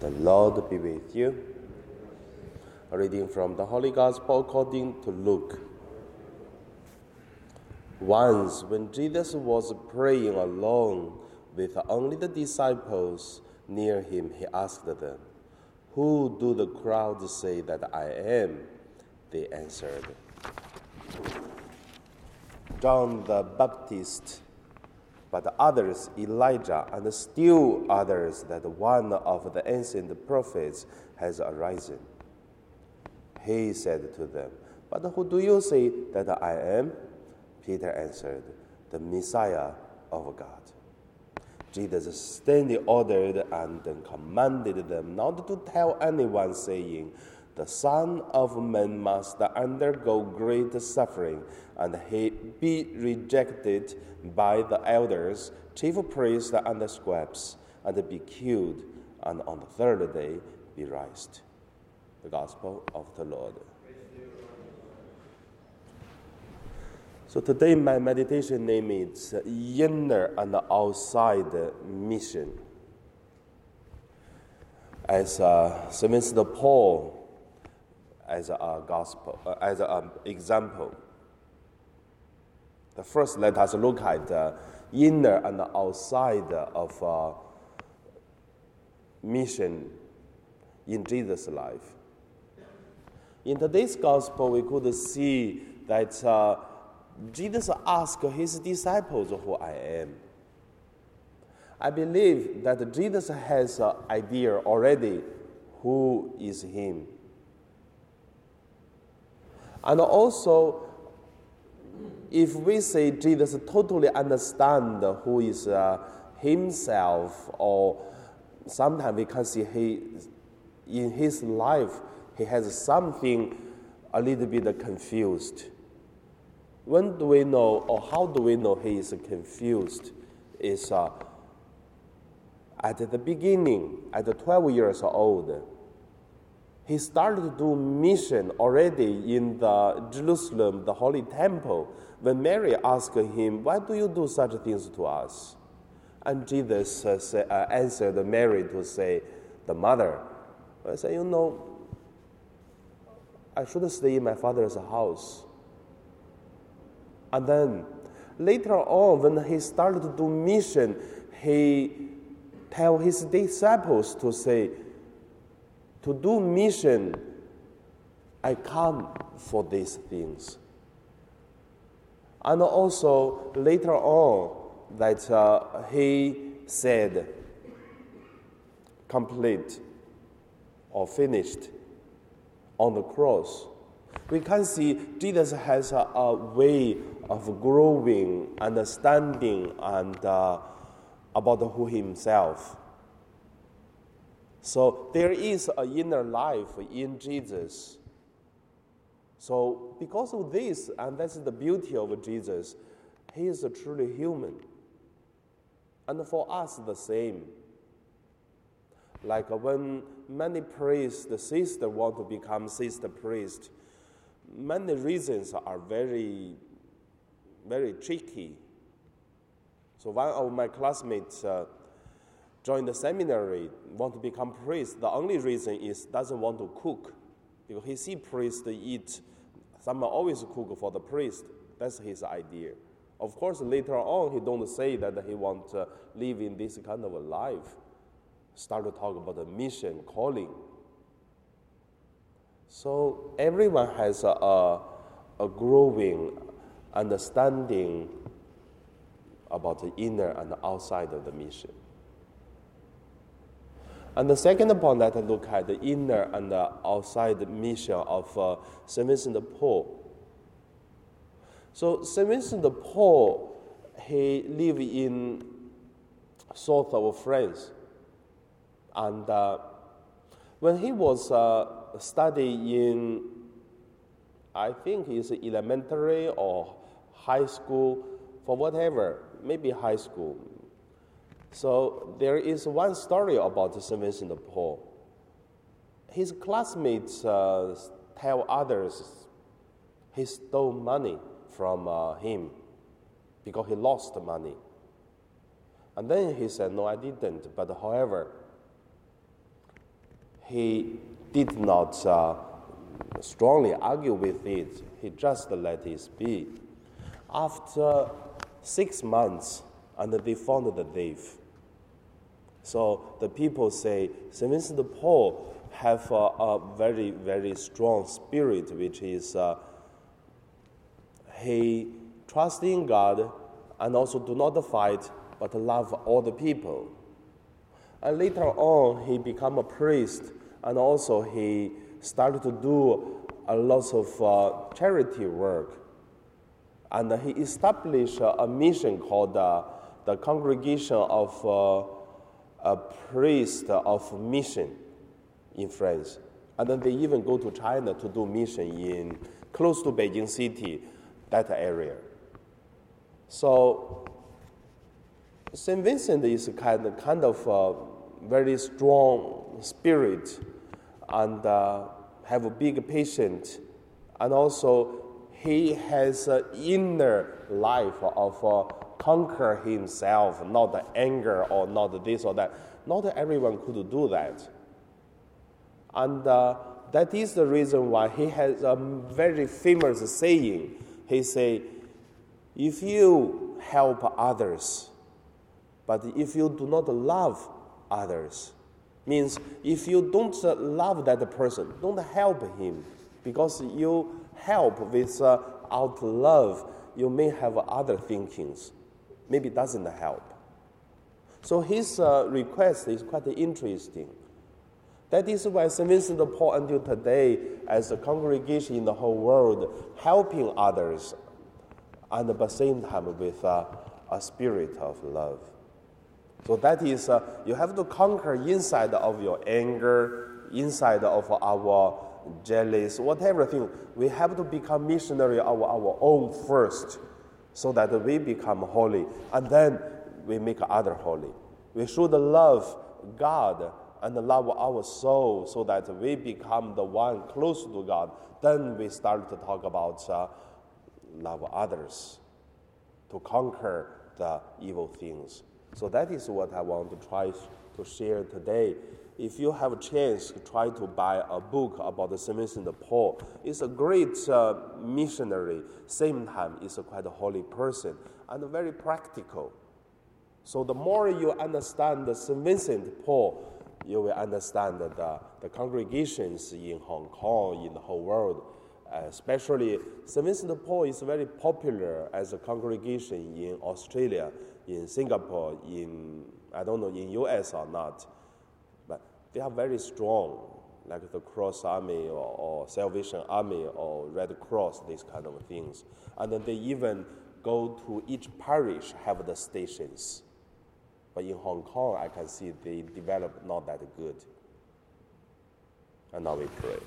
The Lord be with you. A reading from the Holy Gospel according to Luke. Once, when Jesus was praying alone with only the disciples near him, he asked them, Who do the crowd say that I am? They answered, John the Baptist but others Elijah, and still others that one of the ancient prophets has arisen. He said to them, But who do you say that I am? Peter answered, The Messiah of God. Jesus sternly ordered and commanded them not to tell anyone, saying, The Son of Man must undergo great suffering and he be rejected by the elders, chief priests, and the scribes, and be killed, and on the third day be raised. The Gospel of the Lord. So today my meditation name is Inner and Outside Mission. As uh, St. Paul, as a gospel, uh, as an example, the first, let us look at the inner and outside of uh, mission in Jesus' life. In today's gospel, we could see that uh, Jesus asked his disciples who I am. I believe that Jesus has an idea already who is him. And also, if we say Jesus totally understand who is uh, himself, or sometimes we can see he, in his life, he has something a little bit confused. When do we know, or how do we know he is confused? Is uh, at the beginning, at 12 years old, he started to do mission already in the Jerusalem, the Holy Temple when Mary asked him, Why do you do such things to us? And Jesus uh, say, uh, answered Mary to say, The mother. I said, You know, I should stay in my father's house. And then later on, when he started to do mission, he tell his disciples to say, to do mission, I come for these things. And also later on, that uh, he said, complete or finished on the cross. We can see Jesus has a, a way of growing, understanding, and uh, about who himself. So there is an inner life in Jesus so, because of this, and that's the beauty of Jesus, he is truly human. And for us, the same. Like when many priests, the sister want to become sister priest, many reasons are very, very tricky. So one of my classmates uh, joined the seminary, want to become priest. The only reason is doesn't want to cook because he see priest eat, someone always cook for the priest. That's his idea. Of course, later on, he don't say that he want to live in this kind of a life. Start to talk about the mission, calling. So everyone has a, a, a growing understanding about the inner and the outside of the mission. And the second point that I look at the inner and the outside mission of uh, St. Vincent de Paul. So St. Vincent de Paul, he lived in south of France. And uh, when he was uh, studying in, I think it's elementary or high school, for whatever, maybe high school, so there is one story about St. Vincent de Paul. His classmates uh, tell others he stole money from uh, him because he lost money. And then he said, No, I didn't. But however, he did not uh, strongly argue with it. He just let it be. After six months, and they found the thief. So the people say Saint Vincent de Paul have a, a very very strong spirit, which is uh, he trusts in God and also do not fight but love all the people. And later on, he became a priest and also he started to do a lot of uh, charity work. And he established a mission called uh, the Congregation of uh, a Priest of Mission in France. And then they even go to China to do mission in close to Beijing City, that area. So St. Vincent is kind of, kind of a very strong spirit and uh, have a big patience, and also he has an inner life of uh, conquer himself, not the anger or not this or that. Not everyone could do that, and uh, that is the reason why he has a very famous saying. He say, "If you help others." But if you do not love others, means if you don't love that person, don't help him, because you help without uh, love, you may have other thinkings. Maybe doesn't help. So his uh, request is quite interesting. That is why St. Vincent de Paul until today, as a congregation in the whole world, helping others, and at the same time with uh, a spirit of love. So that is, uh, you have to conquer inside of your anger, inside of our jealous, whatever thing. We have to become missionary of our own first, so that we become holy, and then we make other holy. We should love God and love our soul, so that we become the one close to God. Then we start to talk about uh, love others, to conquer the evil things. So that is what I want to try to share today. If you have a chance to try to buy a book about Saint Vincent Paul, it's a great uh, missionary. Same time, it's a quite a holy person and very practical. So the more you understand Saint Vincent Paul, you will understand the, the congregations in Hong Kong, in the whole world. Especially, St. Vincent Paul is very popular as a congregation in Australia in Singapore, in I don't know in US or not, they are very strong, like the Cross Army or, or Salvation Army or Red Cross, these kind of things. And then they even go to each parish have the stations. But in Hong Kong, I can see they develop not that good. And now we pray.